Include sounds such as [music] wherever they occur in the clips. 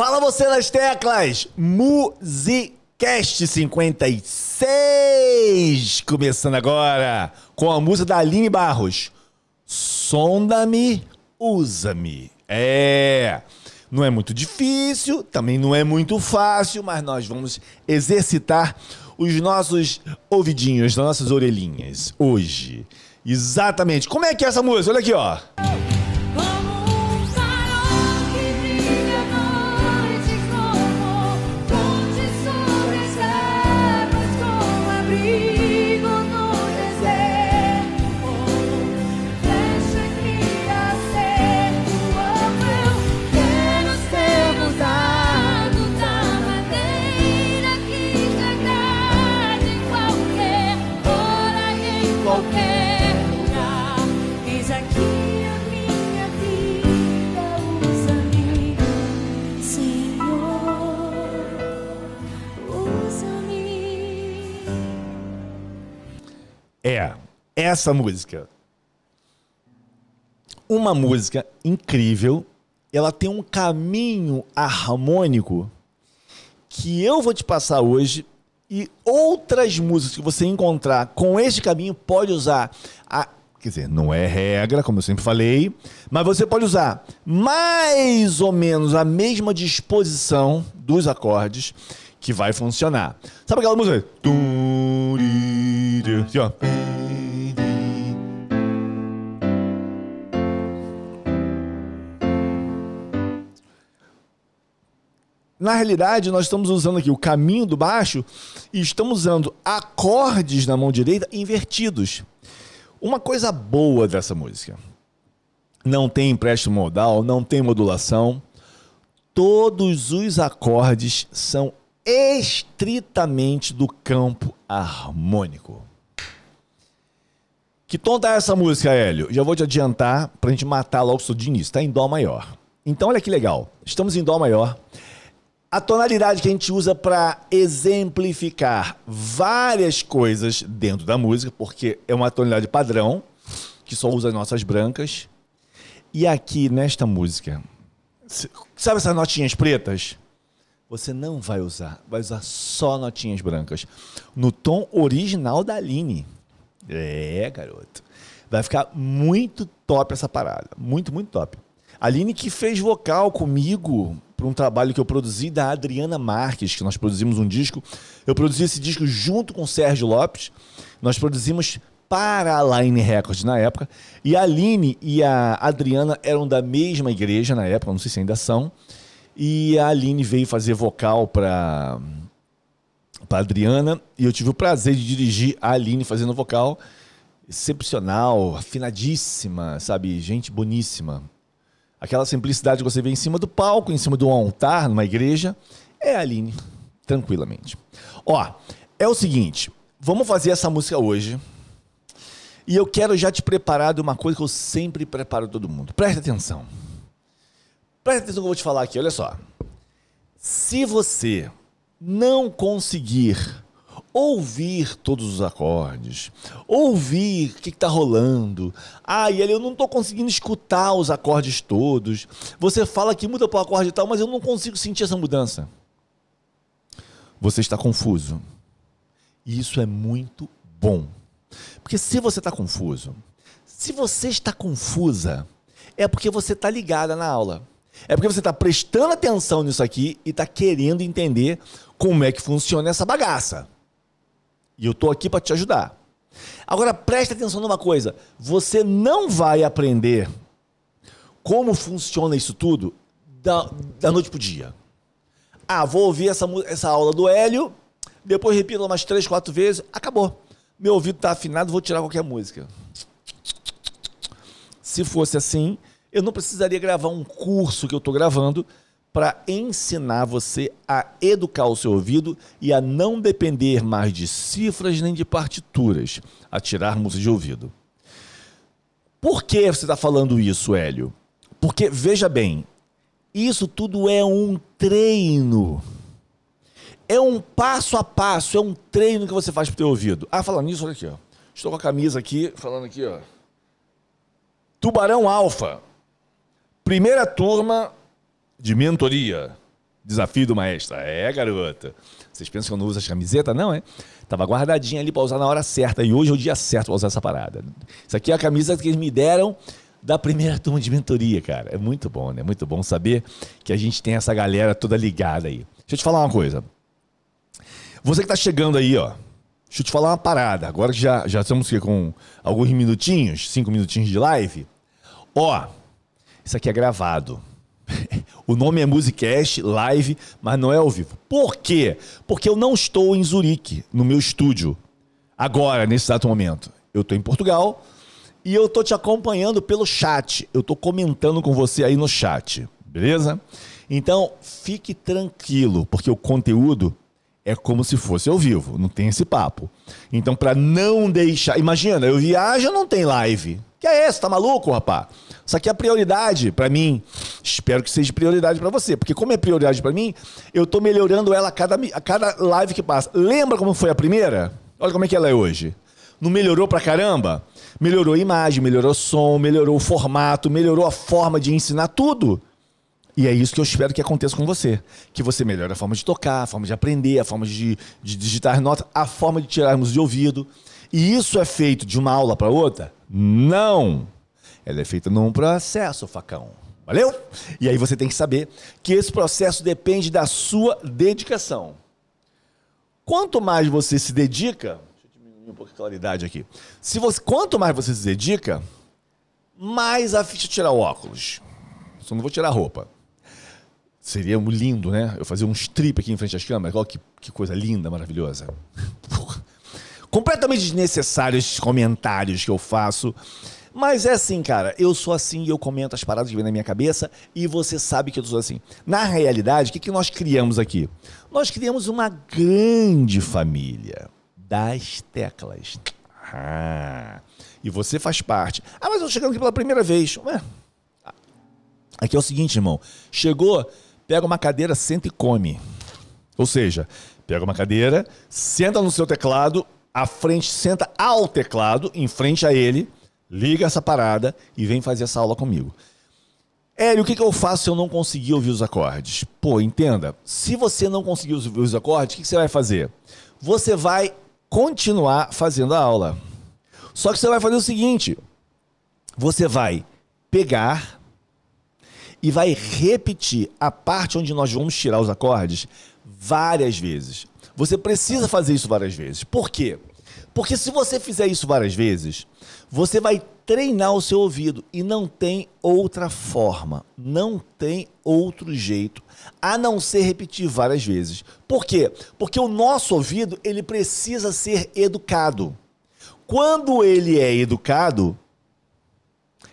Fala você nas teclas! Musicast 56! Começando agora com a música da Aline Barros. Sonda-me, usa-me. É. Não é muito difícil, também não é muito fácil, mas nós vamos exercitar os nossos ouvidinhos, as nossas orelhinhas hoje. Exatamente. Como é que é essa música? Olha aqui, ó. É, essa música. Uma música incrível. Ela tem um caminho harmônico que eu vou te passar hoje e outras músicas que você encontrar com este caminho pode usar a Quer dizer, não é regra, como eu sempre falei, mas você pode usar mais ou menos a mesma disposição dos acordes que vai funcionar. Sabe aquela música? Assim, ó. Na realidade, nós estamos usando aqui o caminho do baixo e estamos usando acordes na mão direita invertidos. Uma coisa boa dessa música. Não tem empréstimo modal, não tem modulação. Todos os acordes são estritamente do campo harmônico. Que tom tá essa música, Hélio? Já vou te adiantar pra gente matar logo isso de início. Tá em Dó maior. Então, olha que legal. Estamos em Dó maior. A tonalidade que a gente usa para exemplificar várias coisas dentro da música, porque é uma tonalidade padrão, que só usa nossas brancas. E aqui nesta música, sabe essas notinhas pretas? Você não vai usar, vai usar só notinhas brancas. No tom original da Aline. É, garoto. Vai ficar muito top essa parada. Muito, muito top. A Aline que fez vocal comigo para um trabalho que eu produzi da Adriana Marques, que nós produzimos um disco. Eu produzi esse disco junto com o Sérgio Lopes. Nós produzimos para a Line Records na época. E a Aline e a Adriana eram da mesma igreja na época, não sei se ainda são. E a Aline veio fazer vocal para para Adriana e eu tive o prazer de dirigir a Aline fazendo vocal. Excepcional, afinadíssima, sabe? Gente boníssima. Aquela simplicidade que você vê em cima do palco, em cima do altar, numa igreja, é a Aline, tranquilamente. Ó, é o seguinte, vamos fazer essa música hoje. E eu quero já te preparar de uma coisa que eu sempre preparo todo mundo. Presta atenção. Presta atenção que eu vou te falar aqui, olha só. Se você não conseguir ouvir todos os acordes, ouvir o que está rolando, ah, e eu não estou conseguindo escutar os acordes todos, você fala que muda para o acorde tal, mas eu não consigo sentir essa mudança. Você está confuso. E isso é muito bom. Porque se você está confuso, se você está confusa, é porque você está ligada na aula. É porque você está prestando atenção nisso aqui e está querendo entender como é que funciona essa bagaça. E eu estou aqui para te ajudar. Agora preste atenção numa coisa: você não vai aprender como funciona isso tudo da, da noite pro dia. Ah, vou ouvir essa, essa aula do Hélio, depois repito umas três, quatro vezes, acabou. Meu ouvido está afinado, vou tirar qualquer música. Se fosse assim, eu não precisaria gravar um curso que eu estou gravando para ensinar você a educar o seu ouvido e a não depender mais de cifras nem de partituras, a tirar música de ouvido. Por que você está falando isso, Hélio? Porque, veja bem, isso tudo é um treino. É um passo a passo, é um treino que você faz pro teu ouvido. Ah, falando nisso, olha aqui, ó. Estou com a camisa aqui, falando aqui, ó. Tubarão Alfa. Primeira turma de mentoria. Desafio do maestro. É, garota. Vocês pensam que eu não uso as camisetas? Não, é? Tava guardadinha ali pra usar na hora certa. E hoje é o dia certo pra usar essa parada. Isso aqui é a camisa que eles me deram da primeira turma de mentoria, cara. É muito bom, né? Muito bom saber que a gente tem essa galera toda ligada aí. Deixa eu te falar uma coisa. Você que tá chegando aí, ó. Deixa eu te falar uma parada. Agora que já, já estamos aqui com alguns minutinhos, cinco minutinhos de live. Ó, isso aqui é gravado. [laughs] O nome é Musicast Live, mas não é ao vivo. Por quê? Porque eu não estou em Zurique, no meu estúdio, agora, nesse exato momento. Eu estou em Portugal e eu estou te acompanhando pelo chat. Eu estou comentando com você aí no chat, beleza? Então, fique tranquilo, porque o conteúdo é como se fosse ao vivo, não tem esse papo. Então, para não deixar. Imagina, eu viajo não tem live. Que é esse? Tá maluco, rapá? Isso aqui é prioridade para mim. Espero que seja prioridade para você, porque como é prioridade para mim, eu tô melhorando ela a cada, a cada live que passa. Lembra como foi a primeira? Olha como é que ela é hoje. Não melhorou pra caramba? Melhorou a imagem, melhorou o som, melhorou o formato, melhorou a forma de ensinar tudo. E é isso que eu espero que aconteça com você. Que você melhore a forma de tocar, a forma de aprender, a forma de, de digitar notas, a forma de tirarmos de ouvido. E isso é feito de uma aula para outra? Não! Ela é feita num processo, facão. Valeu? E aí você tem que saber que esse processo depende da sua dedicação. Quanto mais você se dedica, deixa eu diminuir um pouco a claridade aqui. Se você, quanto mais você se dedica, mais a ficha tirar o óculos. Só não vou tirar a roupa. Seria lindo, né? Eu fazer um strip aqui em frente às câmeras. Olha que, que coisa linda, maravilhosa. Completamente desnecessários esses comentários que eu faço. Mas é assim, cara. Eu sou assim e eu comento as paradas que vem na minha cabeça e você sabe que eu sou assim. Na realidade, o que, que nós criamos aqui? Nós criamos uma grande família das teclas. Ah, e você faz parte. Ah, mas eu tô chegando aqui pela primeira vez. Ué, Aqui é o seguinte, irmão. Chegou, pega uma cadeira, senta e come. Ou seja, pega uma cadeira, senta no seu teclado, à frente, senta ao teclado, em frente a ele, liga essa parada e vem fazer essa aula comigo. Hélio, o que, que eu faço se eu não conseguir ouvir os acordes? Pô, entenda. Se você não conseguir ouvir os acordes, o que, que você vai fazer? Você vai continuar fazendo a aula. Só que você vai fazer o seguinte: você vai pegar e vai repetir a parte onde nós vamos tirar os acordes várias vezes. Você precisa fazer isso várias vezes. Por quê? Porque se você fizer isso várias vezes, você vai treinar o seu ouvido e não tem outra forma, não tem outro jeito a não ser repetir várias vezes. Por quê? Porque o nosso ouvido, ele precisa ser educado. Quando ele é educado,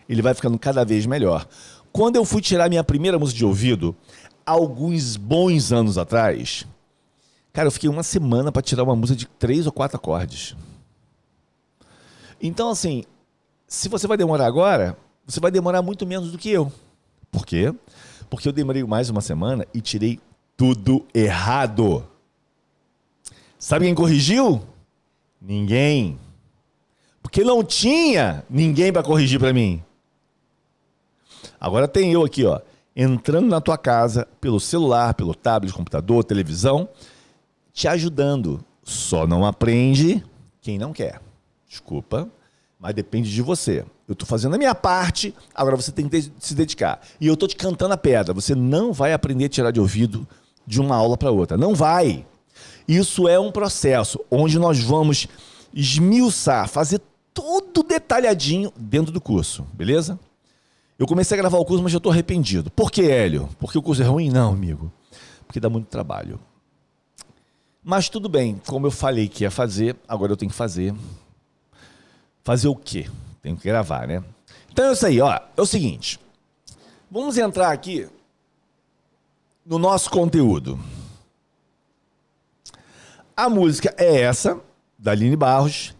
ele vai ficando cada vez melhor. Quando eu fui tirar minha primeira música de ouvido, alguns bons anos atrás, cara, eu fiquei uma semana para tirar uma música de três ou quatro acordes. Então, assim, se você vai demorar agora, você vai demorar muito menos do que eu. Por quê? Porque eu demorei mais uma semana e tirei tudo errado. Sabe quem corrigiu? Ninguém. Porque não tinha ninguém para corrigir para mim. Agora tem eu aqui, ó, entrando na tua casa pelo celular, pelo tablet, computador, televisão, te ajudando. Só não aprende quem não quer. Desculpa, mas depende de você. Eu tô fazendo a minha parte, agora você tem que se dedicar. E eu tô te cantando a pedra. Você não vai aprender a tirar de ouvido de uma aula para outra. Não vai. Isso é um processo onde nós vamos esmiuçar, fazer tudo detalhadinho dentro do curso, beleza? Eu comecei a gravar o curso, mas já estou arrependido. Por que, Hélio? Porque o curso é ruim? Não, amigo. Porque dá muito trabalho. Mas tudo bem, como eu falei que ia fazer, agora eu tenho que fazer. Fazer o quê? Tenho que gravar, né? Então é isso aí, ó. É o seguinte. Vamos entrar aqui no nosso conteúdo. A música é essa, da Aline Barros.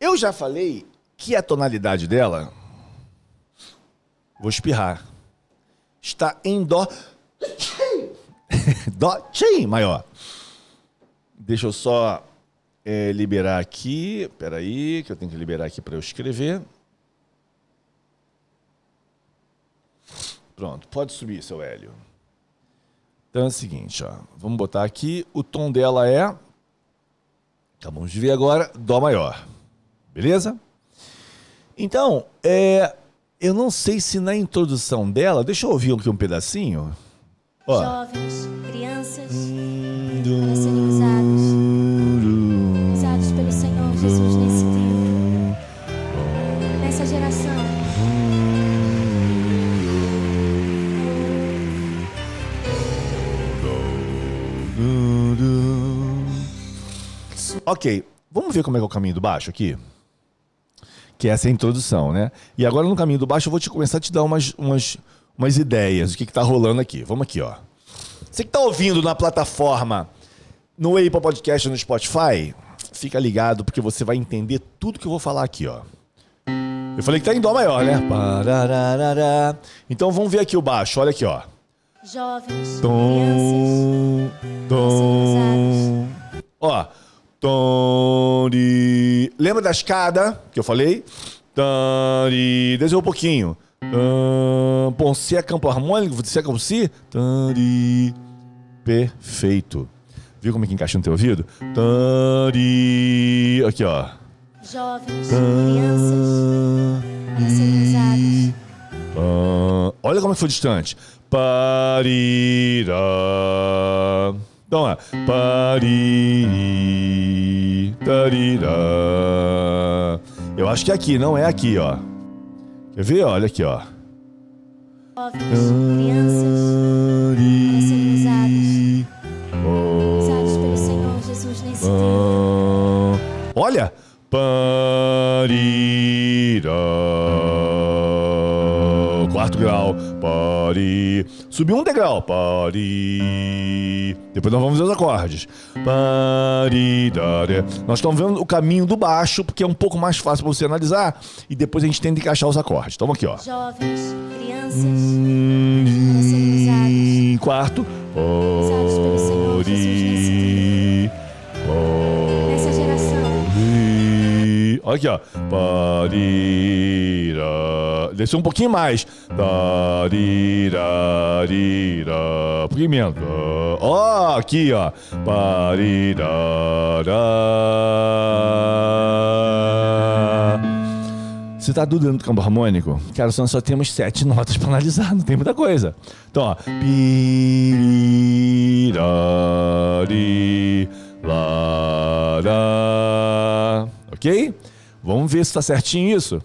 Eu já falei que a tonalidade dela Vou espirrar. Está em dó. [coughs] dó tchim maior. Deixa eu só é, liberar aqui. Peraí, que eu tenho que liberar aqui para eu escrever. Pronto, pode subir, seu Hélio. Então é o seguinte, ó. Vamos botar aqui. O tom dela é. Acabamos de ver agora, Dó maior. Beleza? Então, é, eu não sei se na introdução dela. Deixa eu ouvir aqui um pedacinho. Ó. Jovens, crianças, para serem Ok, vamos ver como é que é o caminho do baixo aqui? Que essa é a introdução, né? E agora no caminho do baixo eu vou te começar a te dar umas, umas, umas ideias do que, que tá rolando aqui. Vamos aqui, ó. Você que tá ouvindo na plataforma, no Apple Podcast no Spotify, fica ligado porque você vai entender tudo que eu vou falar aqui, ó. Eu falei que tá em Dó maior, né? Então vamos ver aqui o baixo, olha aqui, ó. Jovens, Tom, tom. Ó, Lembra da escada que eu falei? De... Desceu um pouquinho. Bom, se é campo harmônico, se é campo si. Perfeito. Viu como é que encaixa no teu ouvido? De... Aqui, ó. jovens, crianças, olha como é que foi distante. Parira. Então é. Pariri. Tarira. Eu acho que é aqui, não é aqui, ó. Quer ver? Olha aqui, ó. Jovens, crianças, para serem usados, usados pelo Senhor Jesus nesse tempo. Ah, olha! Parira. Quarto grau. Pari. Subiu um degrau. Pari. Depois nós vamos ver os acordes. Pariraré. Nós estamos vendo o caminho do baixo, porque é um pouco mais fácil para você analisar. E depois a gente tenta encaixar os acordes. Então aqui, ó. Jovens, crianças, Hum, quarto. Usados Olha aqui, ó. Parira. Desceu um pouquinho mais. Parirarira. Um pouquinho menos. Ó, aqui, ó. Parirará. Você tá dudando do campo harmônico? Cara, nós só temos sete notas pra analisar, não tem muita coisa. Então, ó. Pirari, lara. Ok? Vamos ver se tá certinho isso.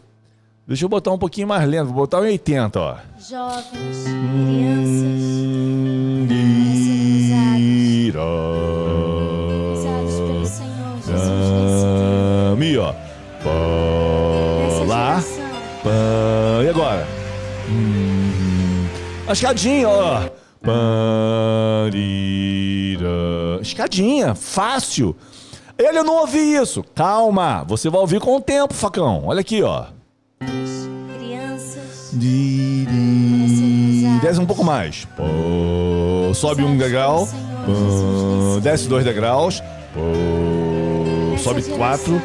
Deixa eu botar um pouquinho mais lento, vou botar um 80, ó. Jovens, Hum, crianças, usados pelo Senhor Jesus nesse tempo. Mi, ó. Lá. e agora? Hum, a escadinha, ó. Escadinha, fácil. Ele não ouvi isso. Calma, você vai ouvir com o tempo, facão. Olha aqui, ó. Crianças. Desce um pouco mais. Pô, sobe um degrau. Pô, desce dois degraus. Pô, sobe quatro.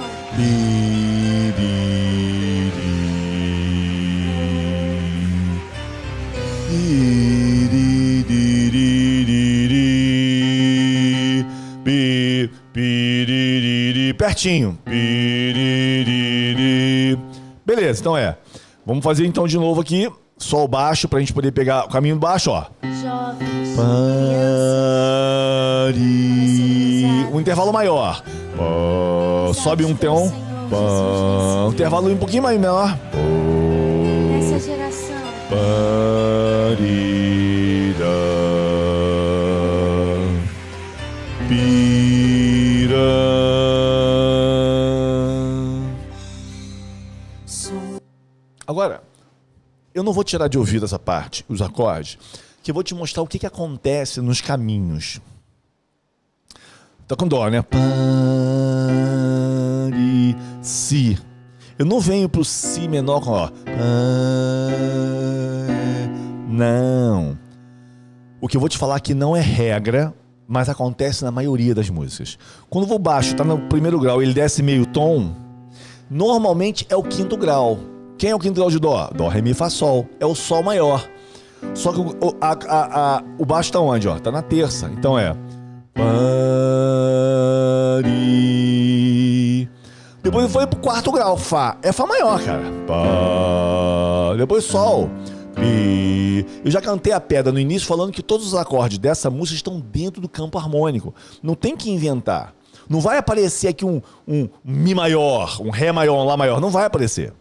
Di. Beleza, então é. Vamos fazer então de novo aqui. Sol baixo pra gente poder pegar o caminho baixo, ó. Pari. Um intervalo maior. Pá, sobe um tom. Pá, um intervalo um pouquinho mais menor. Pô, eu não vou tirar de ouvido essa parte, os acordes, que eu vou te mostrar o que, que acontece nos caminhos. Tá com dó, né? Pare, si. Eu não venho pro si menor com ó. Não. O que eu vou te falar aqui não é regra, mas acontece na maioria das músicas. Quando o baixo, tá no primeiro grau, ele desce meio tom, normalmente é o quinto grau. Quem é o quinto grau de dó? Dó, ré, mi, fá, sol. É o sol maior. Só que o, a- a- a- o baixo tá onde, ó? Tá na terça. Então é. Pari. Depois foi pro quarto grau, Fá. É Fá maior, cara. Pá. Depois Sol. Pi. Eu já cantei a pedra no início falando que todos os acordes dessa música estão dentro do campo harmônico. Não tem que inventar. Não vai aparecer aqui um, um Mi maior, um Ré maior, um Lá maior. Não vai aparecer.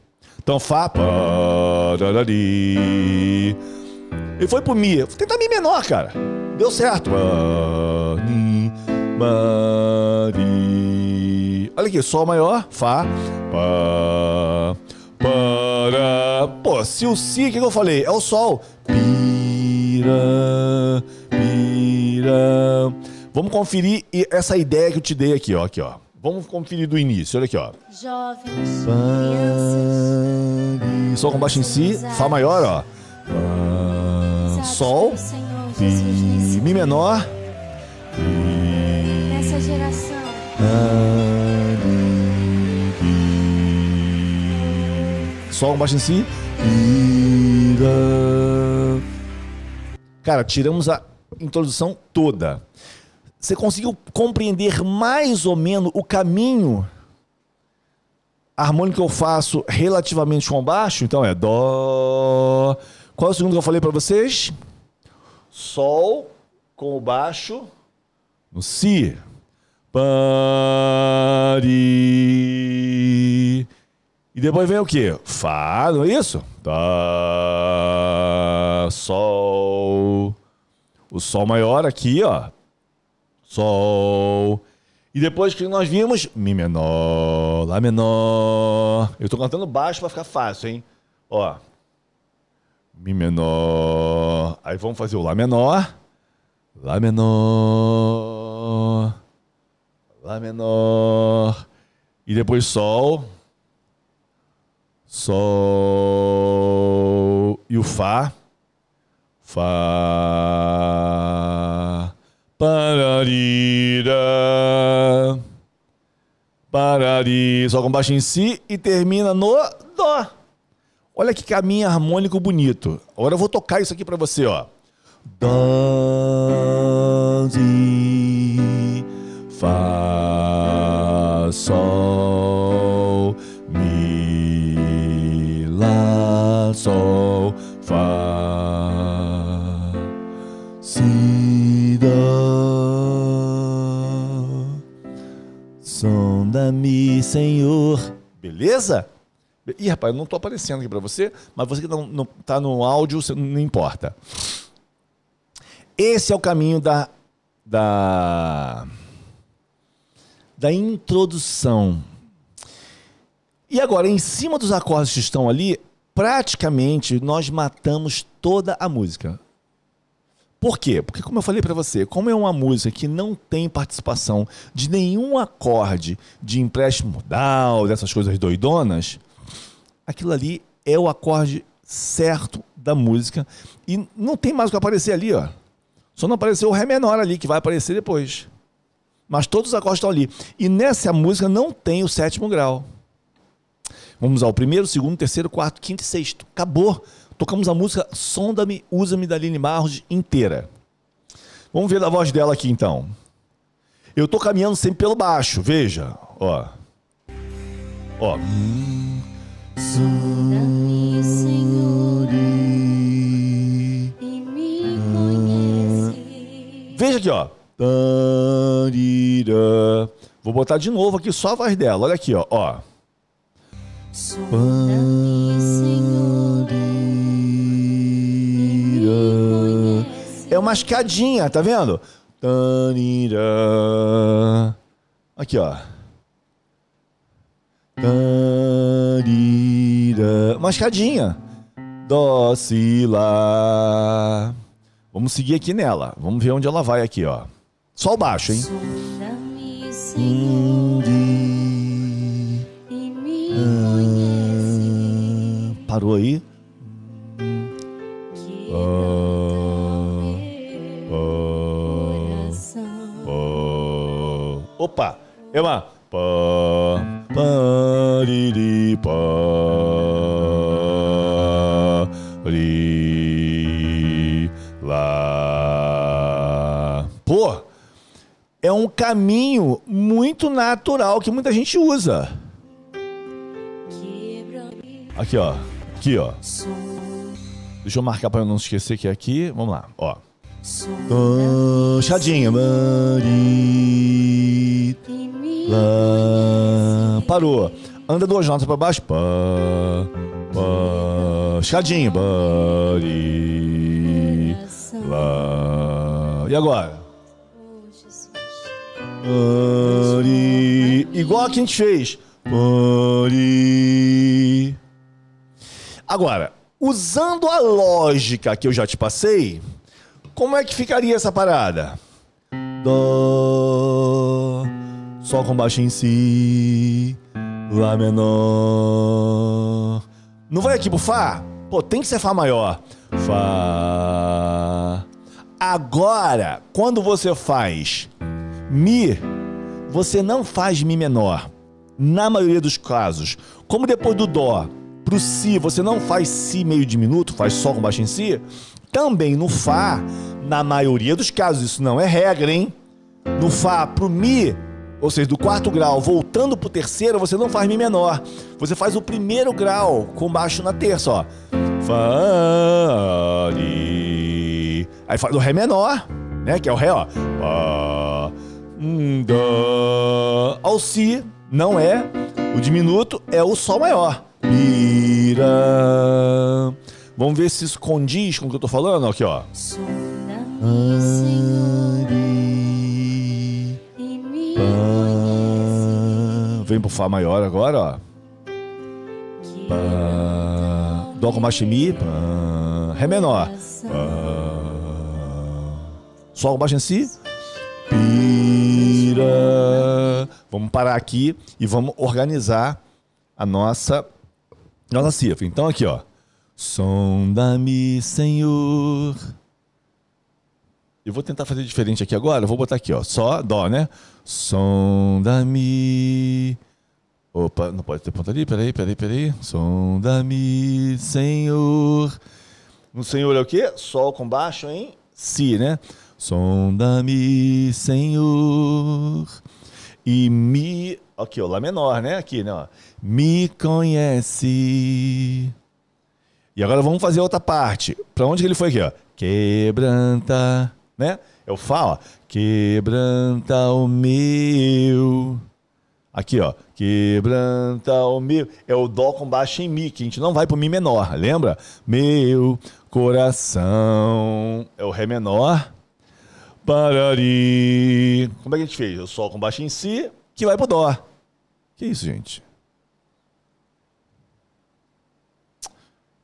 Então Fá. Darari. Ele foi pro Mi. Vou tentar Mi menor, cara. Deu certo. Olha aqui, Sol maior, Fá. Pá, para. Pô, se o Si, o que, que eu falei? É o Sol. Pira, pira. Vamos conferir e- essa ideia que eu te dei aqui, ó. Aqui, ó. Vamos conferir do início, olha aqui, ó. Jovens, crianças. Sol com baixo em Si, Fá maior, ó. Usados Sol, nesse Mi menor. Nessa geração, Sol com baixo em si. Cara, tiramos a introdução toda. Você conseguiu compreender mais ou menos o caminho harmônico que eu faço relativamente com baixo? Então é Dó. Qual é o segundo que eu falei para vocês? Sol com o baixo no Si. Pari. E depois vem o quê? Fá, não é isso? Tá. Sol. O Sol maior aqui, ó. Sol. E depois que nós vimos, Mi menor, Lá menor. Eu tô cantando baixo pra ficar fácil, hein? Ó. Mi menor. Aí vamos fazer o Lá menor. Lá menor. Lá menor. E depois Sol. Sol. E o Fá. Fá. Pararira. Parari. Sol com baixo em si e termina no Dó. Olha que caminho harmônico bonito. Agora eu vou tocar isso aqui pra você, ó. Dó, si, Fá, Sol, Mi, Lá, Sol, Sonda-me, Senhor. Beleza? Ih, rapaz, eu não tô aparecendo aqui pra você, mas você que não, não tá no áudio, não importa. Esse é o caminho da, da, da introdução. E agora, em cima dos acordes que estão ali, praticamente nós matamos toda a música. Por quê? Porque, como eu falei para você, como é uma música que não tem participação de nenhum acorde de empréstimo modal, dessas coisas doidonas, aquilo ali é o acorde certo da música e não tem mais o que aparecer ali, ó. Só não apareceu o Ré menor ali, que vai aparecer depois. Mas todos os acordes estão ali. E nessa música não tem o sétimo grau. Vamos ao primeiro, segundo, terceiro, quarto, quinto e sexto. Acabou. Tocamos a música Sonda-me, Usa-me da Aline Marros inteira. Vamos ver a voz dela aqui então. Eu tô caminhando sempre pelo baixo, veja. Ó. Ó. sonda-me, Senhor, e me conhece. Veja aqui, ó. Vou botar de novo aqui só a voz dela. Olha aqui, ó. ó. Sonda-me, É uma escadinha, tá vendo? Aqui, ó. Uma escadinha. Dó, si, lá. Vamos seguir aqui nela. Vamos ver onde ela vai aqui, ó. Só o baixo, hein? Conhece. Parou aí? Ah, Opa, é uma. Pá, pá, riri, pá, lá. Pô, é um caminho muito natural que muita gente usa. Aqui, ó. Aqui, ó. Deixa eu marcar para eu não esquecer que é aqui. Vamos lá, ó. Chadinha. Parou. Anda duas notas para baixo. Pá. Pá. Chadinha. Lá. E agora? Igual a que a gente fez. Agora, usando a lógica que eu já te passei, como é que ficaria essa parada? Dó, Sol com baixo em Si, Lá menor. Não vai aqui pro Fá? Pô, tem que ser Fá maior. Fá. Agora, quando você faz Mi, você não faz Mi menor. Na maioria dos casos. Como depois do Dó pro Si você não faz Si meio diminuto, faz Sol com baixo em Si, também no Fá, na maioria dos casos, isso não é regra, hein? No Fá pro Mi, ou seja, do quarto grau, voltando pro terceiro, você não faz Mi menor. Você faz o primeiro grau com baixo na terça, ó. Fá, Li. Aí faz o Ré menor, né? Que é o Ré, ó. Fá, hum, Dó. Ao Si, não é. O diminuto é o Sol maior. Mira. Vamos ver se isso condiz com o que eu tô falando. Aqui, ó. Vem pro Fá maior agora, ó. Dó com baixo em Mi. Ré menor. Sol com baixo em Si. Pira. Vamos parar aqui e vamos organizar a nossa nossa cifra. Então aqui, ó. Sonda-me, Senhor. Eu vou tentar fazer diferente aqui agora. Eu vou botar aqui, ó. Só dó, né? Sonda-me. Opa, não pode ter ponto ali. Peraí, peraí, peraí. Sonda-me, Senhor. No Senhor é o quê? Sol com baixo em Si, né? Sonda-me, Senhor. E Mi. Aqui, ó. Lá menor, né? Aqui, né? Ó. Me conhece. E agora vamos fazer outra parte. Para onde que ele foi aqui, ó? Quebranta, né? Eu falo. Quebranta o meu. Aqui, ó. Quebranta o meu. É o dó com baixo em mi, que a gente não vai pro mi menor, lembra? Meu coração. É o ré menor. Parari. Como é que a gente fez? O sol com baixo em si, que vai pro dó. Que isso, gente?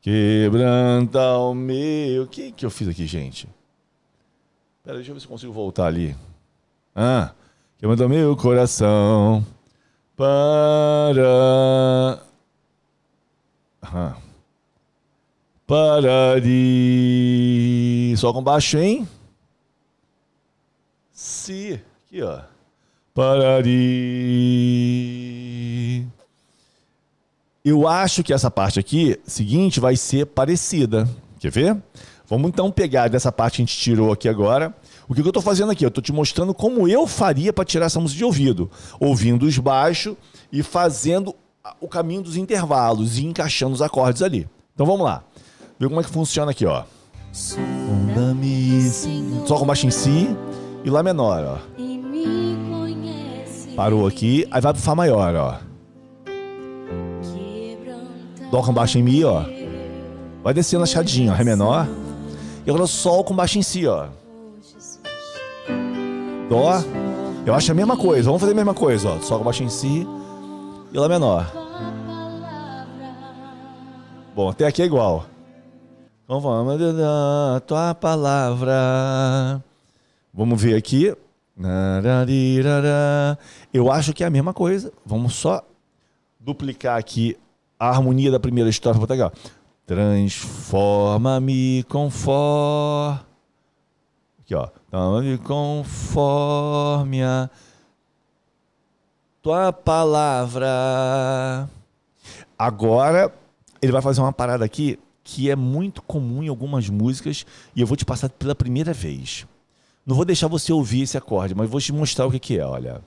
Quebranta o meu. O que, que eu fiz aqui, gente? Pera, deixa eu ver se eu consigo voltar ali. Ah, quebranta o meu coração. Para. Ah. Para de. Só com baixo, hein? Si. Aqui, ó. Para de. Eu acho que essa parte aqui, seguinte, vai ser parecida. Quer ver? Vamos então pegar dessa parte que a gente tirou aqui agora. O que eu estou fazendo aqui? Eu estou te mostrando como eu faria para tirar essa música de ouvido. Ouvindo os baixos e fazendo o caminho dos intervalos e encaixando os acordes ali. Então vamos lá. Vê como é que funciona aqui, ó. Só com baixo em si e Lá menor, ó. Parou aqui, aí vai pro Fá maior, ó. Dó com baixo em Mi, ó. Vai descendo a chadinha, ó. Ré menor. E agora Sol com baixo em Si, ó. Dó. Eu acho a mesma coisa. Vamos fazer a mesma coisa, ó. Sol com baixo em Si e Lá menor. Bom, até aqui é igual. Então vamos tua palavra. Vamos ver aqui. Eu acho que é a mesma coisa. Vamos só duplicar aqui a harmonia da primeira estrofe. Vou pegar. Transforma-me conforme. Aqui, ó. Transforma-me conforme a tua palavra. Agora, ele vai fazer uma parada aqui que é muito comum em algumas músicas e eu vou te passar pela primeira vez. Não vou deixar você ouvir esse acorde, mas vou te mostrar o que, que é, olha.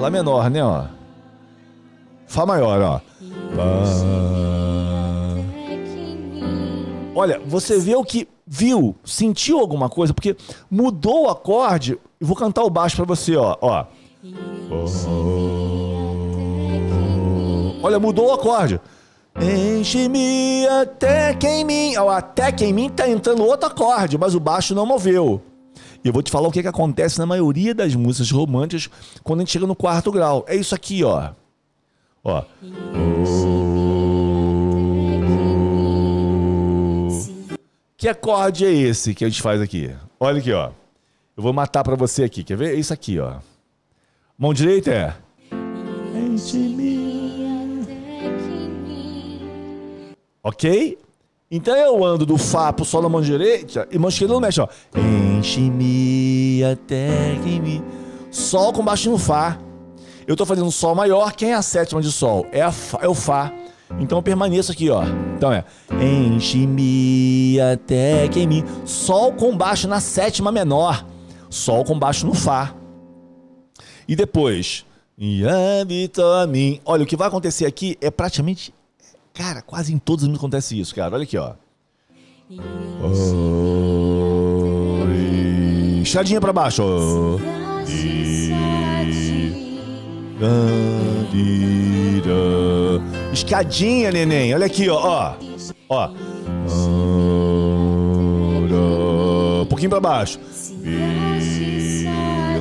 Lá menor, né, ó. Fá maior, ó. Olha, você vê o que viu, sentiu alguma coisa, porque mudou o acorde. Eu vou cantar o baixo pra você, ó, ó. Olha, mudou o acorde. Enche-me até que em mim. Ó, até que em mim tá entrando outro acorde, mas o baixo não moveu. E eu vou te falar o que, que acontece na maioria das músicas românticas quando a gente chega no quarto grau. É isso aqui, ó. Ó. Que acorde é esse que a gente faz aqui? Olha aqui, ó. Eu vou matar pra você aqui. Quer ver? É isso aqui, ó. Mão direita é. Ok? Então eu ando do Fá pro Sol na mão direita e mão esquerda não mexe, ó. Enche-me até que me. Sol com baixo no Fá. Eu tô fazendo Sol maior, quem é a sétima de Sol? É, a é o Fá. Então eu permaneço aqui, ó. Então é. Enche-me até que me. Sol com baixo na sétima menor. Sol com baixo no Fá. E depois. E habita a mim. Olha, o que vai acontecer aqui é praticamente. Cara, quase em todos os minutos acontece isso, cara. Olha aqui, ó. Oi. Chadinha pra baixo. Dandira. Escadinha, neném. Olha aqui, ó. Ó. ó. Um pouquinho pra baixo.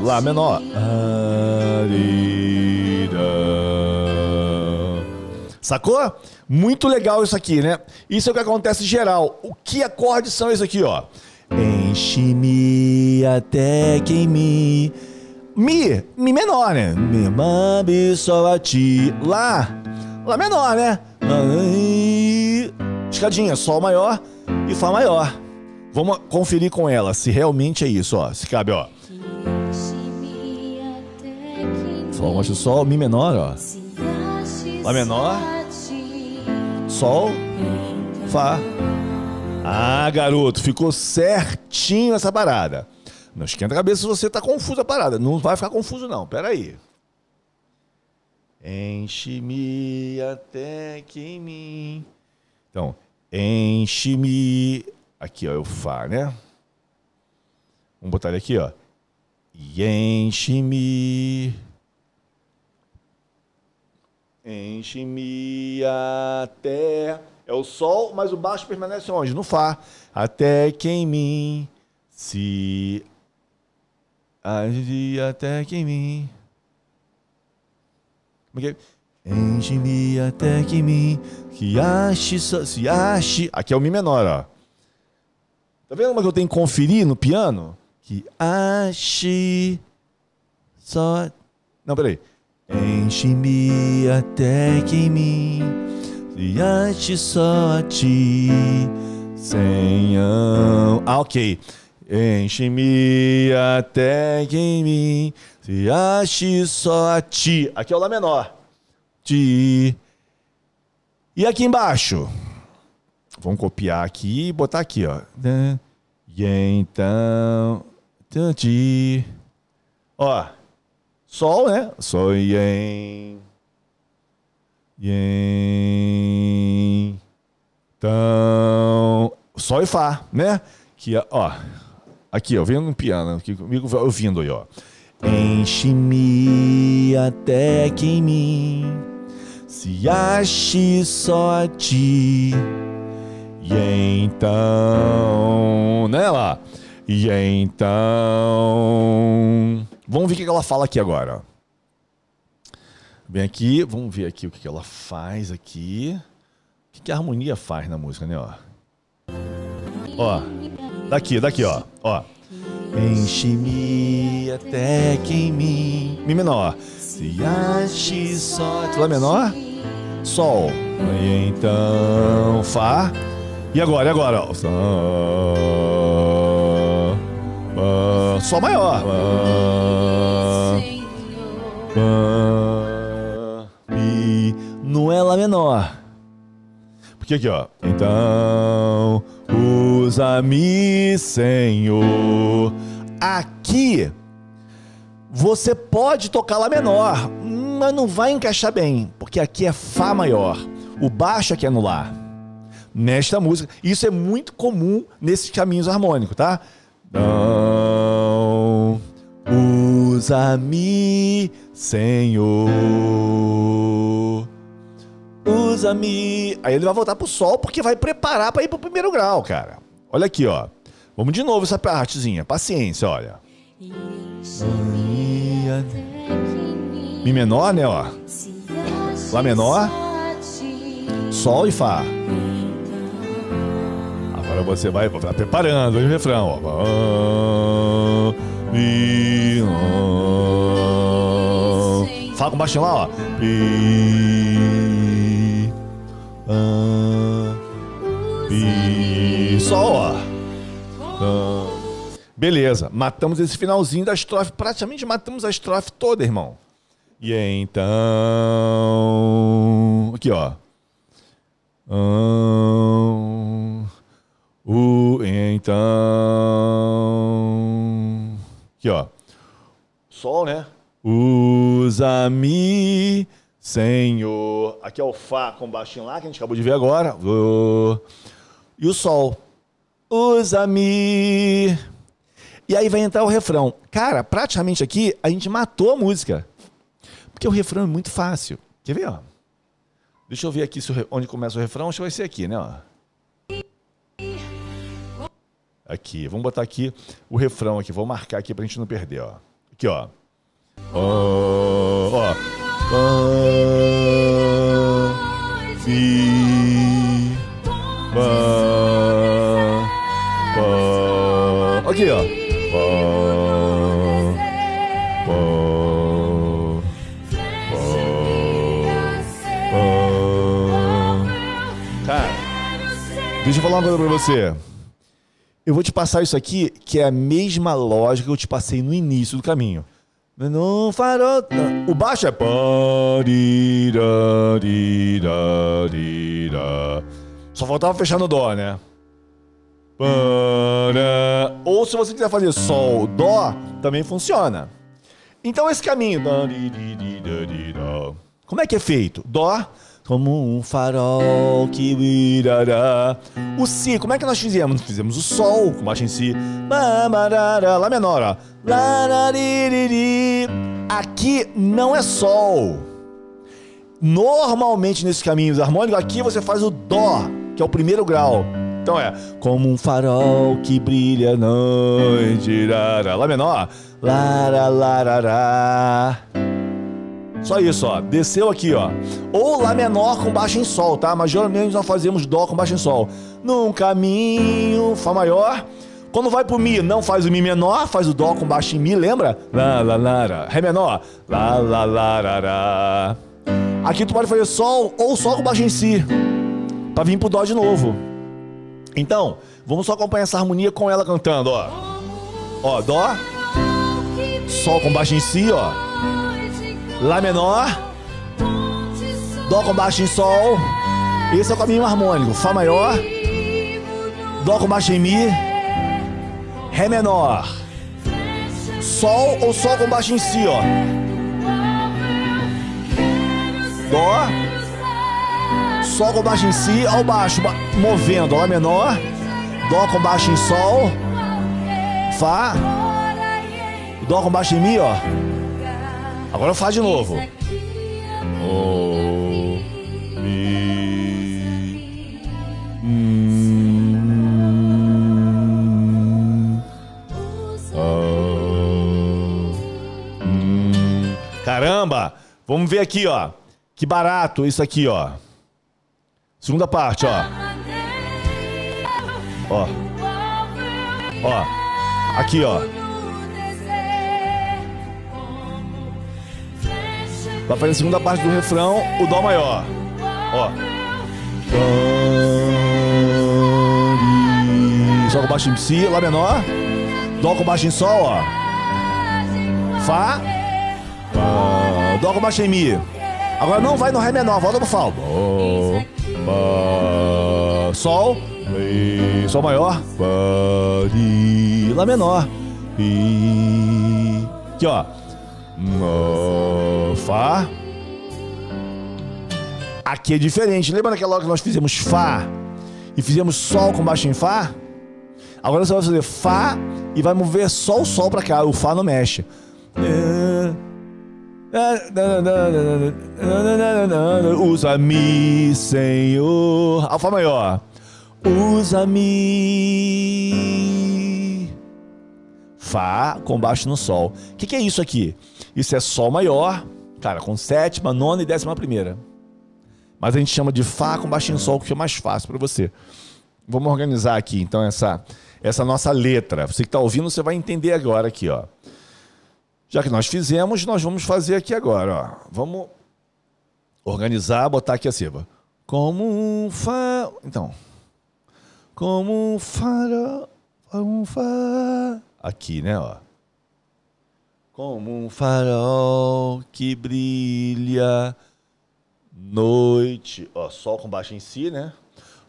Lá, menor. Sacou? Muito legal isso aqui, né? Isso é o que acontece geral. O que acordes são esses aqui, ó? Enche-me até que me. Mi, Mi menor, né? Mi, ma, bi, sol, a, ti. Lá, Lá menor, né? Escadinha, Sol maior e Fá maior. Vamos conferir com ela se realmente é isso, ó. Se cabe, ó. Sol, baixo, Sol, Mi menor, ó. Lá menor. Sol, Fá. Ah, garoto, ficou certinho essa parada. Não esquenta a cabeça se você tá confuso a parada. Não vai ficar confuso, não. Pera aí. Enche-me até que em mim. Então, enche-me. Aqui, ó, é o Fá, né? Vamos botar ele aqui, ó. E enche-me. Enche-me até. É o Sol, mas o baixo permanece onde? No Fá. Até que em mim se. Age até que em mim. Como é que é? Enche-me até que mim. Que ache. Se ache. Aqui é o Mi menor, ó. Tá vendo como é eu tenho que conferir no piano? Que ache. Só. Não, peraí. Enche-me até que em mim se ache só a ti, Senhor. Ah, ok. Enche-me até que em mim se ache só a ti. Aqui é o Lá menor. Ti. E aqui embaixo? Vamos copiar aqui e botar aqui, ó. E então. Ti. Ó. Sol, né? Sol e em. Em. Então. Sol e Fá, né? Que, ó. Aqui, ó. Vendo no piano. Aqui comigo ouvindo aí, ó. Enche-me até que em mim se ache só a ti. E então. Né, lá? E então. Vamos ver o que ela fala aqui agora. Vem aqui, vamos ver aqui o que ela faz aqui. O que a harmonia faz na música, né? Ó. Ó. Daqui, daqui, ó. Ó. Enche-me até que em mim. Mi menor. Se ache só. Lá menor. Sol. E então. Fá. E agora, e agora? ó. Sol maior. Mi. Não é Lá menor. Porque aqui, ó. Então. Usa-me, Senhor. Aqui você pode tocar Lá menor, mas não vai encaixar bem, porque aqui é Fá maior. O baixo aqui é no Lá. Nesta música. Isso é muito comum nesses caminhos harmônicos, tá? Não usa-me, Senhor. Usa-me. Aí ele vai voltar pro sol porque vai preparar para ir pro primeiro grau, cara. Olha aqui, ó. Vamos de novo essa partezinha. Paciência, olha. Mi menor, né, ó. Lá menor. Sol e Fá. Agora você vai, vai preparando o refrão, ó. Mi. Fá com baixinho lá, ó. Mi, ah, mi, Sol, ó. Beleza, matamos esse finalzinho da estrofe. Praticamente matamos a estrofe toda, irmão. E então. Aqui, ó. Ahn, o então. Aqui, ó. Sol, né? Usa-me, Senhor. Aqui é o Fá com baixinho lá, que a gente acabou de ver agora. E o Sol. Usa-me. E aí vai entrar o refrão. Cara, praticamente aqui a gente matou a música. Porque o refrão é muito fácil. Quer ver, ó? Deixa eu ver aqui onde começa o refrão. Acho que vai ser aqui, né? Ó. Aqui. Vamos botar aqui o refrão aqui. Vou marcar aqui pra gente não perder, ó. Aqui, ó. Ó. Aqui, ó. Pá, pá, pá. Cara, deixa eu falar uma coisa pra você. Eu vou te passar isso aqui, que é a mesma lógica que eu te passei no início do caminho. No farol. O baixo é. Só faltava fechar no dó, né? Ou se você quiser fazer sol, dó, também funciona. Então esse caminho. Como é que é feito? Dó, como um farol que virará. O si, como é que nós fizemos? Fizemos o sol, com baixo em si. Lá menor, ó. Aqui não é sol. Normalmente nesses caminhos harmônicos, aqui você faz o dó, que é o primeiro grau. Então é como um farol que brilha à noite. Lá menor. Lara, larará. Só isso, ó. Desceu aqui, ó. Ou Lá menor com baixo em Sol, tá? Mas geralmente nós fazemos Dó com baixo em Sol. Num caminho, Fá maior. Quando vai pro Mi, não faz o Mi menor, faz o Dó com baixo em Mi, lembra? Lá, lá, lara. Ré menor. Lá, lá, larará. Aqui tu pode fazer Sol ou Sol com baixo em Si. Pra vir pro Dó de novo. Então, vamos só acompanhar essa harmonia com ela cantando, ó. Ó, Dó. Sol com baixo em Si, ó. Lá menor. Dó com baixo em Sol. Esse é o caminho harmônico. Fá maior. Dó com baixo em Mi. Ré menor. Sol ou Sol com baixo em Si, ó. Dó. Sol com baixo em Si, ao baixo, ba- movendo. Lá menor. Dó com baixo em Sol. Fá. Dó com baixo em Mi, ó. Agora Fá de novo. Mi. Caramba! Vamos ver aqui, ó. Que barato isso aqui, ó. Segunda parte, ó. Ó. Ó. Aqui, ó. Vai fazer a segunda parte do refrão, o Dó maior. Ó. Sol com baixo em Si, Lá menor. Dó com baixo em Sol, ó. Fá. Dó com baixo em Mi. Agora não vai no Ré menor, volta pro Fá. Dó, Fá, Sol. Rei, Sol maior. Fá, Ri, Lá menor. Ri. Aqui, ó. Nó, Fá. Aqui é diferente. Lembra daquela hora que nós fizemos Fá e fizemos Sol com baixo em Fá? Agora você vai fazer Fá e vai mover só o Sol pra cá. O Fá não mexe. Usa-me, Senhor. A Fá maior. Usa-me. Fá com baixo no Sol. O que, que é isso aqui? Isso é Sol maior, cara, com sétima, nona e décima primeira. Mas a gente chama de Fá com baixo em Sol, que é mais fácil para você. Vamos organizar aqui, então, essa, essa nossa letra. Você que está ouvindo, você vai entender agora aqui, ó. Já que nós fizemos, nós vamos fazer aqui agora, ó. Vamos organizar, botar aqui a ceba. Como um fá... Então. Como um farol... Um fá... Aqui, né, ó. Como um farol que brilha noite, ó, sol com baixo em si, né?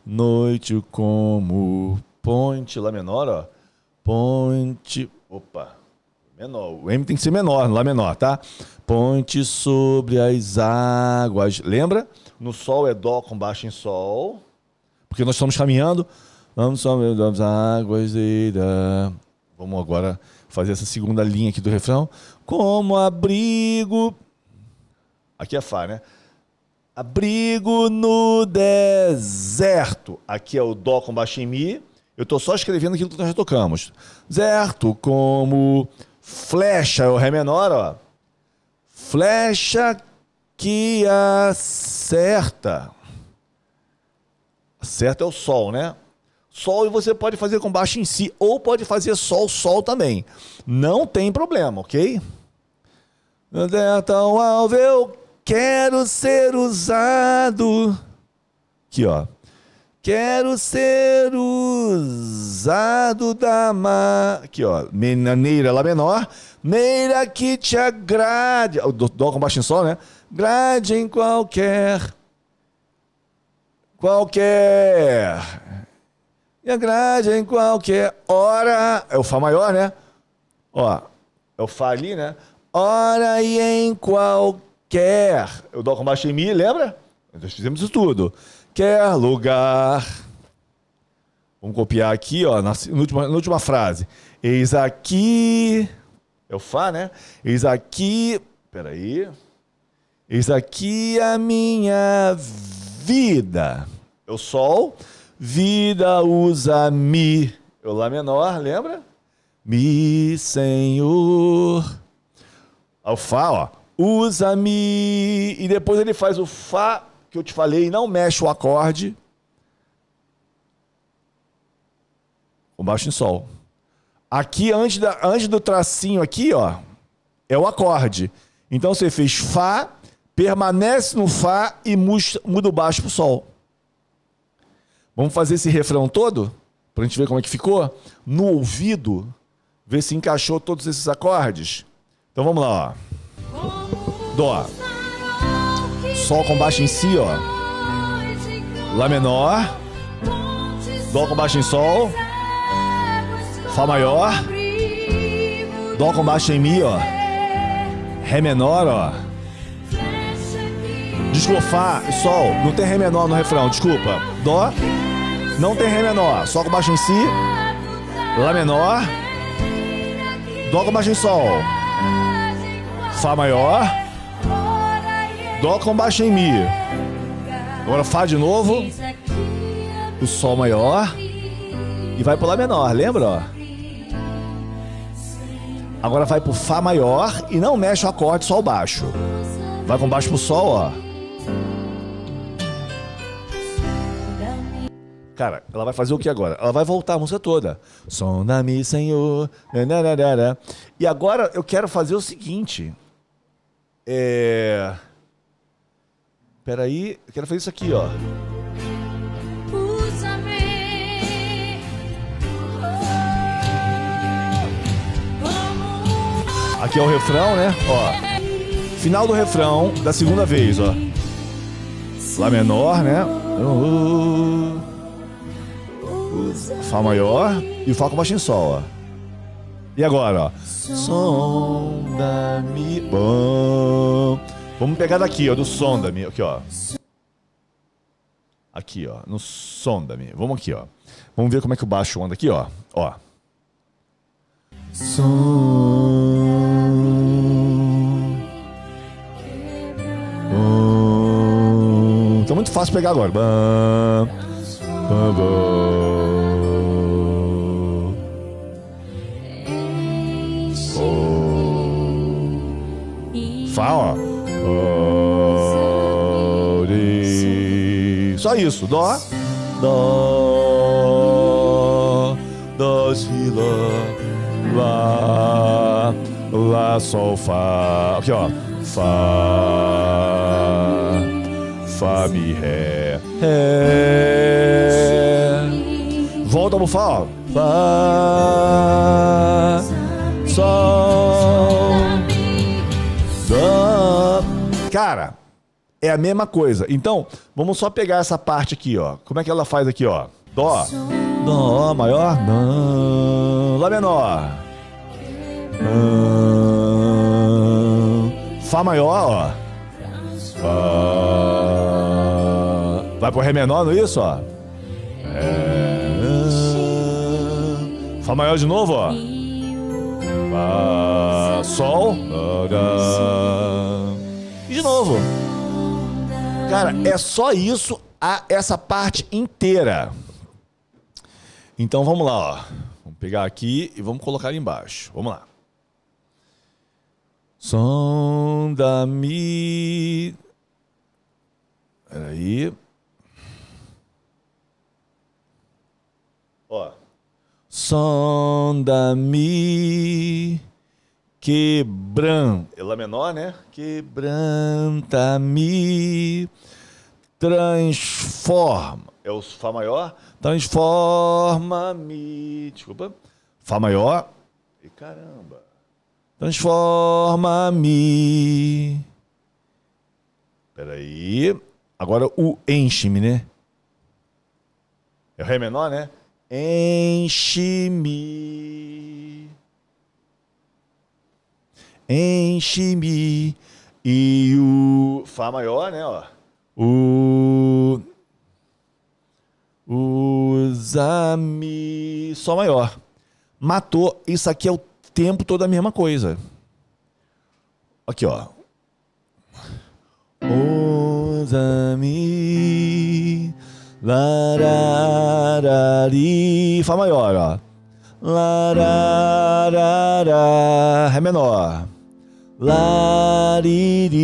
Noite como ponte lá menor, ó. Ponte, opa, menor. O M tem que ser menor, lá menor, tá? Ponte sobre as águas. Lembra? No sol é dó com baixo em sol. Porque nós estamos caminhando. Vamos sobre as águas e da... Vamos agora fazer essa segunda linha aqui do refrão. Como abrigo. Aqui é Fá, né? Abrigo no deserto. Aqui é o Dó com baixo em Mi. Eu estou só escrevendo aquilo que nós já tocamos. Zerto como flecha, o Ré menor, ó. Flecha que acerta. Acerta é o Sol, né? Sol e você pode fazer com baixo em si, ou pode fazer Sol, Sol também. Não tem problema, ok? Então, alvo, eu quero ser usado. Aqui, ó. Quero ser usado da ma... Aqui, ó. Neira lá menor. Neira que te agrade. O dó com baixo em sol, né? Grade em qualquer. Qualquer. E agrade em qualquer hora. É o Fá maior, né? Ó. É o Fá ali, né? Hora e em qualquer. Eu dou com baixo em Mi, lembra? Nós fizemos isso tudo. Quer lugar. Vamos copiar aqui, ó, na, na, última, na última frase. Eis aqui. É o Fá, né? Eis aqui. Peraí. Eis aqui a minha vida. É o Sol. Vida usa Mi. É o Lá menor, lembra? Mi, Senhor. O Fá, ó. Usa-me. E depois ele faz o Fá que eu te falei, não mexe o acorde. O baixo em Sol. Aqui, antes, da, antes do tracinho aqui, ó, é o acorde. Então você fez Fá, permanece no Fá e muda o baixo pro Sol. Vamos fazer esse refrão todo? Pra gente ver como é que ficou? No ouvido, ver se encaixou todos esses acordes. Então vamos lá, ó. Dó. Sol com baixo em Si, ó. Lá menor. Dó com baixo em Sol. Fá maior. Dó com baixo em Mi, ó. Ré menor, ó. Desculpa, Fá, Sol. Não tem Ré menor no refrão, desculpa. Dó. Não tem Ré menor. Sol com baixo em Si. Lá menor. Dó com baixo em Sol. Fá maior. Dó com baixo em Mi. Agora Fá de novo. O Sol maior. E vai pro Lá menor, lembra? Agora vai pro Fá maior e não mexe o acorde Sol baixo. Vai com baixo pro Sol, ó. Cara, ela vai fazer o que agora? Ela vai voltar a música toda. Sonda-me, Senhor. Nananara. E agora eu quero fazer o seguinte. É. Peraí, eu quero fazer isso aqui, ó. Aqui é o refrão, né? Ó. Final do refrão da segunda vez, ó. Lá menor, né? Uh, Fá maior e o Fá com baixo em Sol, ó. E agora, ó. Som da Mi. Bom. Vamos pegar daqui, ó, do som da Mi. Aqui, ó. Aqui, ó, no som da Mi. Vamos aqui, ó. Vamos ver como é que o baixo anda aqui, ó. Ó. Som. Tá muito fácil pegar agora. Bam, bam. Fá, ó. Só isso. Dó. Dó. Dó, si. Lá. Lá, sol, fá. Aqui, ó. Fá. Fá, mi, ré. Ré. Volta pro Fá, ó. Fá. Sol. É a mesma coisa. Então, vamos só pegar essa parte aqui, ó. Como é que ela faz aqui, ó? Dó. Dó maior. Não. Lá menor. Fá maior, ó. Fá. Vai pro Ré menor, não é isso, ó? É. Fá maior de novo, ó. Fá, sol. E de novo. Cara, é só isso, a, essa parte inteira. Então vamos lá, ó. Vamos pegar aqui e vamos colocar embaixo. Vamos lá. Som da mi. Peraí. Ó. Som Quebranta. É Lá menor, né? Quebranta-me. Transforma. É o Fá maior? Transforma-me. Desculpa. Fá maior. E caramba. Transforma-me. Peraí. Agora o enche-me, né? É o Ré menor, né? Enche-me. Enche-me. E o Fá maior, né? Ó. O. Usa-me. Sol maior. Matou. Isso aqui é o tempo todo a mesma coisa. Aqui, ó. Usa-me. Lararari. Fá maior, ó. Lararara. Ré menor. Lariri.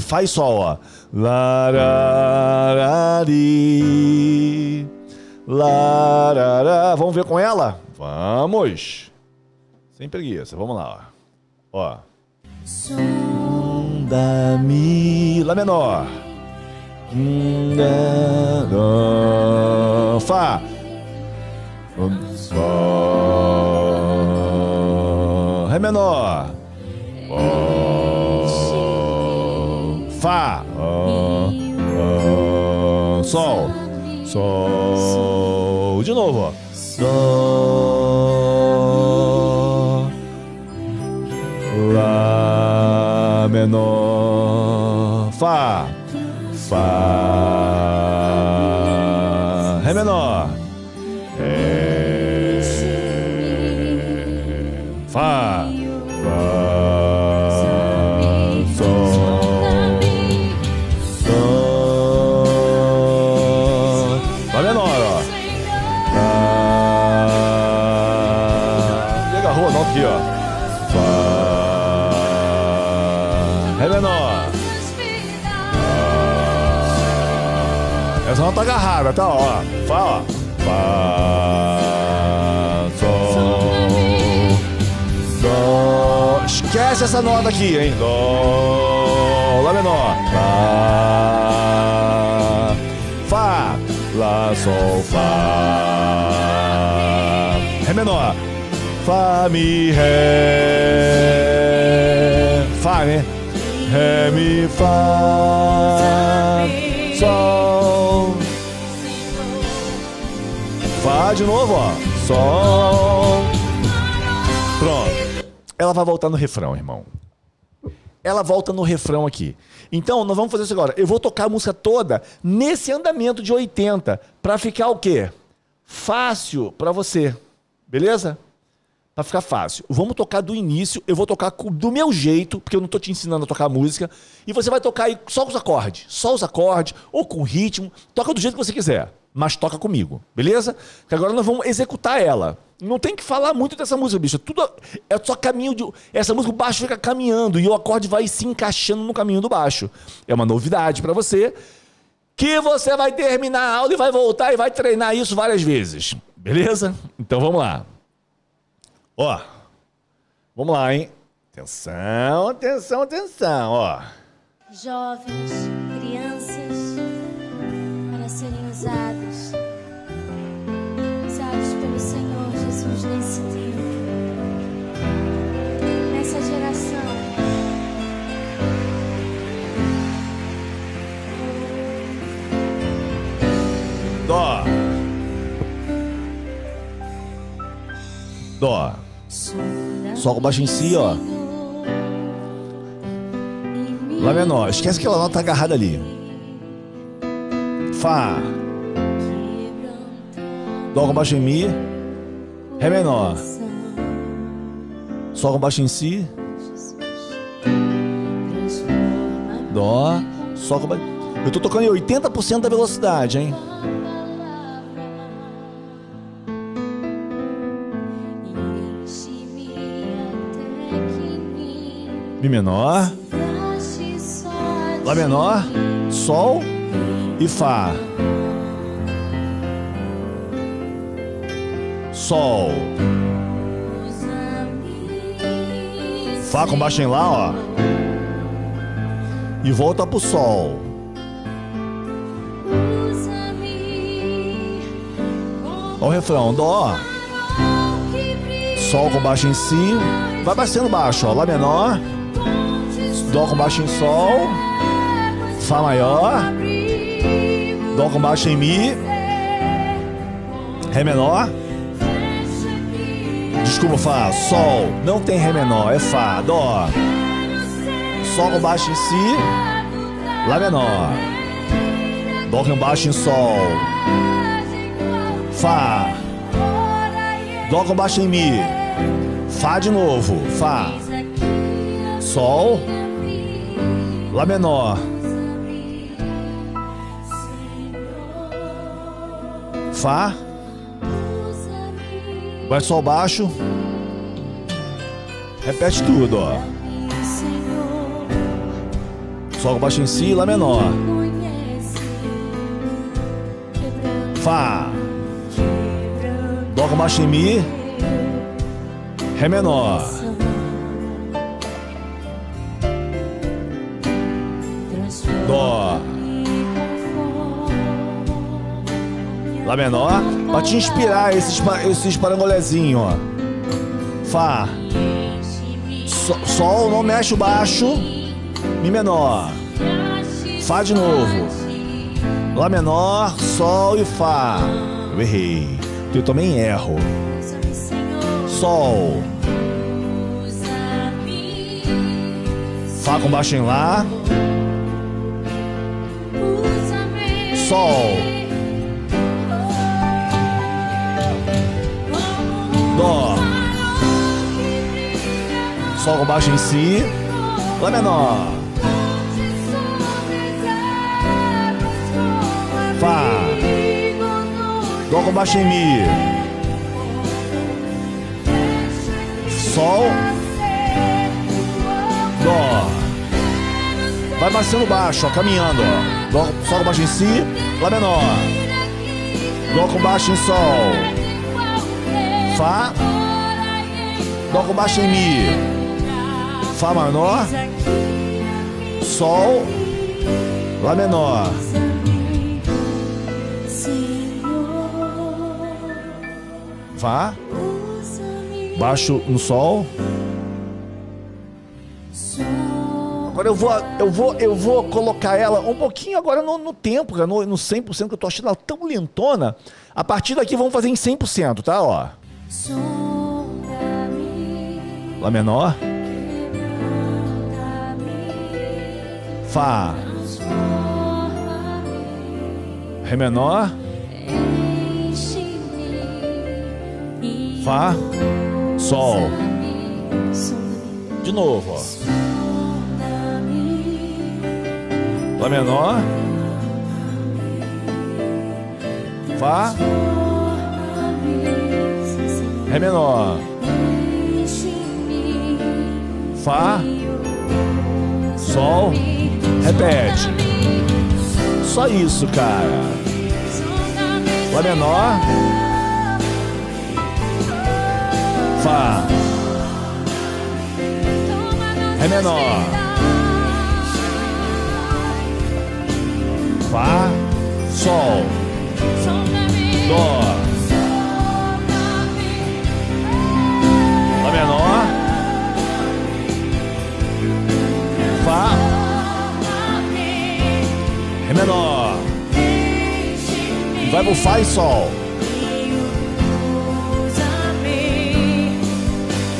Faz sol, ó. Lararari. Larará. Vamos ver com ela? Vamos. Sem preguiça. Vamos lá, ó. Ó. Da mi. Lá menor. Da, Fá. Ré menor. Sol. Sol. De novo, ó. Dó. Lá menor. Fá. Fá. Ré menor. Aqui, ó. Fá. Ré menor. Essa nota tá agarrada, tá? Ó. Fá, ó. Fá. Sol. Dó. Esquece essa nota aqui, hein? Dó. Lá menor. Lá. Fá. Lá, sol, Fá. Ré menor. Fá, mi, Ré. Fá, né? Ré, mi, Fá. Sol. Fá Fá de novo, ó. Sol. Pronto. Ela vai voltar no refrão, irmão. Ela volta no refrão aqui. Então, nós vamos fazer isso agora. Eu vou tocar a música toda nesse andamento de 80 para ficar o quê? Fácil para você. Beleza? Pra ficar fácil. Vamos tocar do início, eu vou tocar do meu jeito, porque eu não tô te ensinando a tocar música, e você vai tocar aí só os acordes, só os acordes, ou com ritmo, toca do jeito que você quiser, mas toca comigo, beleza? Que agora nós vamos executar ela. Não tem que falar muito dessa música, bicho. Tudo é só caminho de. Essa música o baixo fica caminhando e o acorde vai se encaixando no caminho do baixo. É uma novidade pra você que você vai terminar a aula e vai voltar e vai treinar isso várias vezes. Beleza? Então vamos lá. Ó. Vamos lá, hein? Atenção, atenção, atenção, ó. Jovens, crianças, para serem usados, usados pelo Senhor Jesus nesse tempo, nessa geração. Dó. Dó. Sol com baixo em si, ó. Lá menor. Esquece que ela nota tá agarrada ali. Fá. Dó com baixo em Mi. Ré menor. Sol com baixo em Si. Dó. Sol com baixo. Eu tô tocando em 80% da velocidade, hein? Mi menor. Lá menor. Sol e Fá. Sol. Fá com baixo em Lá, ó. E volta pro Sol. Ó o refrão. Dó. Sol com baixo em Si. Vai baixando baixo, ó. Lá menor. Dó com baixo em Sol. Fá maior. Dó com baixo em Mi. Ré menor. Desculpa, Fá. Sol. Não tem Ré menor. É Fá. Dó. Sol com baixo em Si. Lá menor. Dó com baixo em Sol. Fá. Dó com baixo em Mi. Fá de novo. Fá. Sol. Lá menor. Fá. Vai sol baixo. Repete tudo, ó. Sol baixo em si, Lá menor. Fá. Dó baixo em Mi. Ré menor. Lá menor. Pra te inspirar esses, esses parangolezinhos, ó. Fá. So- sol, não mexe o baixo. Mi menor. Fá de novo. Lá menor, Sol e Fá. Eu errei. Eu também erro. Sol. Fá com baixo em Lá. Sol. Dó. Sol com baixo em Si. Lá menor. Fá. Dó com baixo em Mi. Sol. Dó. Vai baixando baixo, ó, caminhando, ó. Dó, sol com baixo em Si. Lá menor. Dó com baixo em Sol. Fá. Dó com baixo em Mi. Fá menor. Sol. Lá menor. Fá. Baixo no Sol. Agora eu vou, eu vou, eu vou colocar ela um pouquinho agora no, no tempo, no, no 100%, que eu tô achando ela tão lentona. A partir daqui vamos fazer em 100%, tá? Ó. Lá menor. Fá. Ré menor. Fá. Sol. De novo, ó. Lá menor. Fá. Ré menor. Fá. Sol. Repete. Só isso, cara. Lá menor. Fá. Ré menor. Fá. Sol. Dó. Menor. Fá. Ré menor. E vai pro Fá e Sol.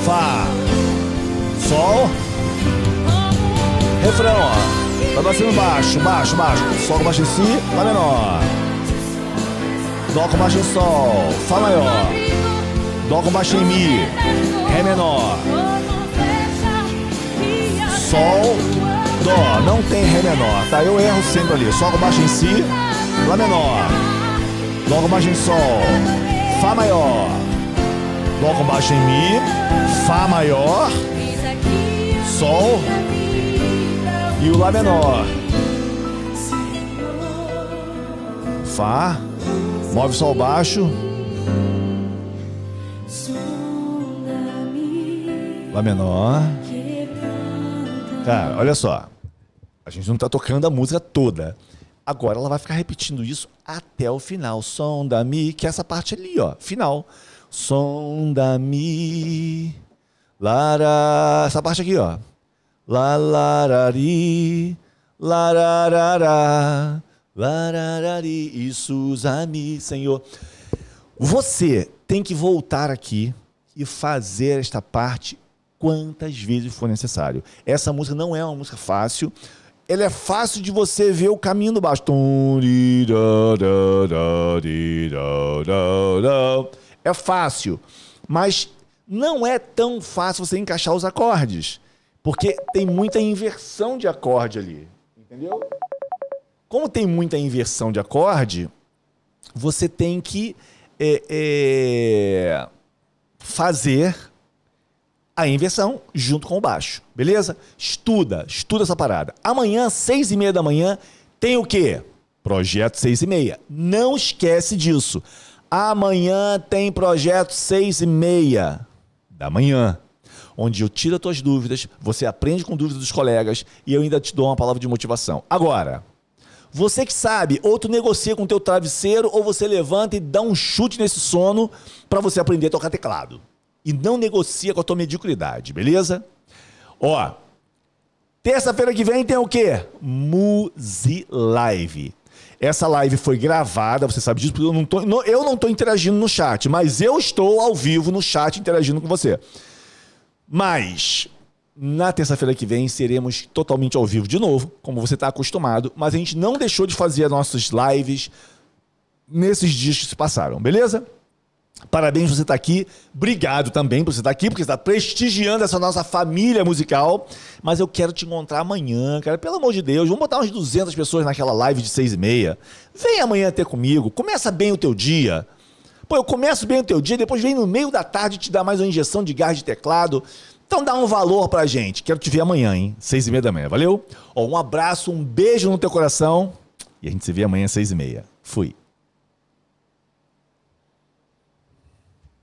Fá. Sol. Refrão, ó. Vai pra cima baixo, baixo, baixo. Sol com baixo em si, Lá menor. Dó com baixo em Sol. Fá maior. Dó com baixo em Mi. Ré menor. Sol. Dó. Não tem Ré menor, tá? Eu erro sempre ali. Sol com baixo em Si. Lá menor. Dó com baixo em Sol. Fá maior. Dó com baixo em Mi. Fá maior. Sol. E o Lá menor. Fá. Move Sol baixo. Lá menor. Cara, olha só. A gente não tá tocando a música toda. Agora ela vai ficar repetindo isso até o final. Som da mi, que é essa parte ali, ó. Final. Som da mi. Lara. Essa parte aqui, ó. La larari. Lararara. Lararari. Isso usa-me, Senhor. Você tem que voltar aqui e fazer esta parte quantas vezes for necessário. Essa música não é uma música fácil. Ela é fácil de você ver o caminho do baixo. É fácil, mas não é tão fácil você encaixar os acordes, porque tem muita inversão de acorde ali, entendeu? Como tem muita inversão de acorde, você tem que é, é, fazer a inversão junto com o baixo, beleza? Estuda, estuda essa parada. Amanhã, seis e meia da manhã, tem o quê? Projeto seis e meia. Não esquece disso. Amanhã tem projeto seis e meia da manhã, onde eu tiro as tuas dúvidas, você aprende com dúvidas dos colegas e eu ainda te dou uma palavra de motivação. Agora, você que sabe, ou tu negocia com o teu travesseiro, ou você levanta e dá um chute nesse sono para você aprender a tocar teclado. E não negocia com a tua mediocridade, beleza? Ó, terça-feira que vem tem o quê? Muzi Live. Essa live foi gravada, você sabe disso, porque eu não, tô, não- eu não tô interagindo no chat, mas eu estou ao vivo no chat interagindo com você. Mas na terça-feira que vem seremos totalmente ao vivo de novo, como você está acostumado, mas a gente não deixou de fazer as nossas lives nesses dias que se passaram, beleza? Parabéns por você estar aqui. Obrigado também por você estar aqui, porque você está prestigiando essa nossa família musical. Mas eu quero te encontrar amanhã, cara. Pelo amor de Deus, vamos botar umas 200 pessoas naquela live de seis e meia. Vem amanhã ter comigo. Começa bem o teu dia. Pô, eu começo bem o teu dia, depois vem no meio da tarde te dar mais uma injeção de gás de teclado. Então dá um valor pra gente. Quero te ver amanhã, hein? Seis e meia da manhã. Valeu? Ó, um abraço, um beijo no teu coração. E a gente se vê amanhã às seis e meia. Fui.